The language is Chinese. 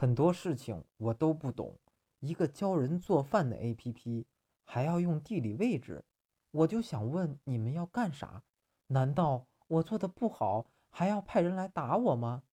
很多事情我都不懂一个教人做饭的 app 还要用地理位置我就想问你们要干啥？难道我做的不好还要派人来打我吗？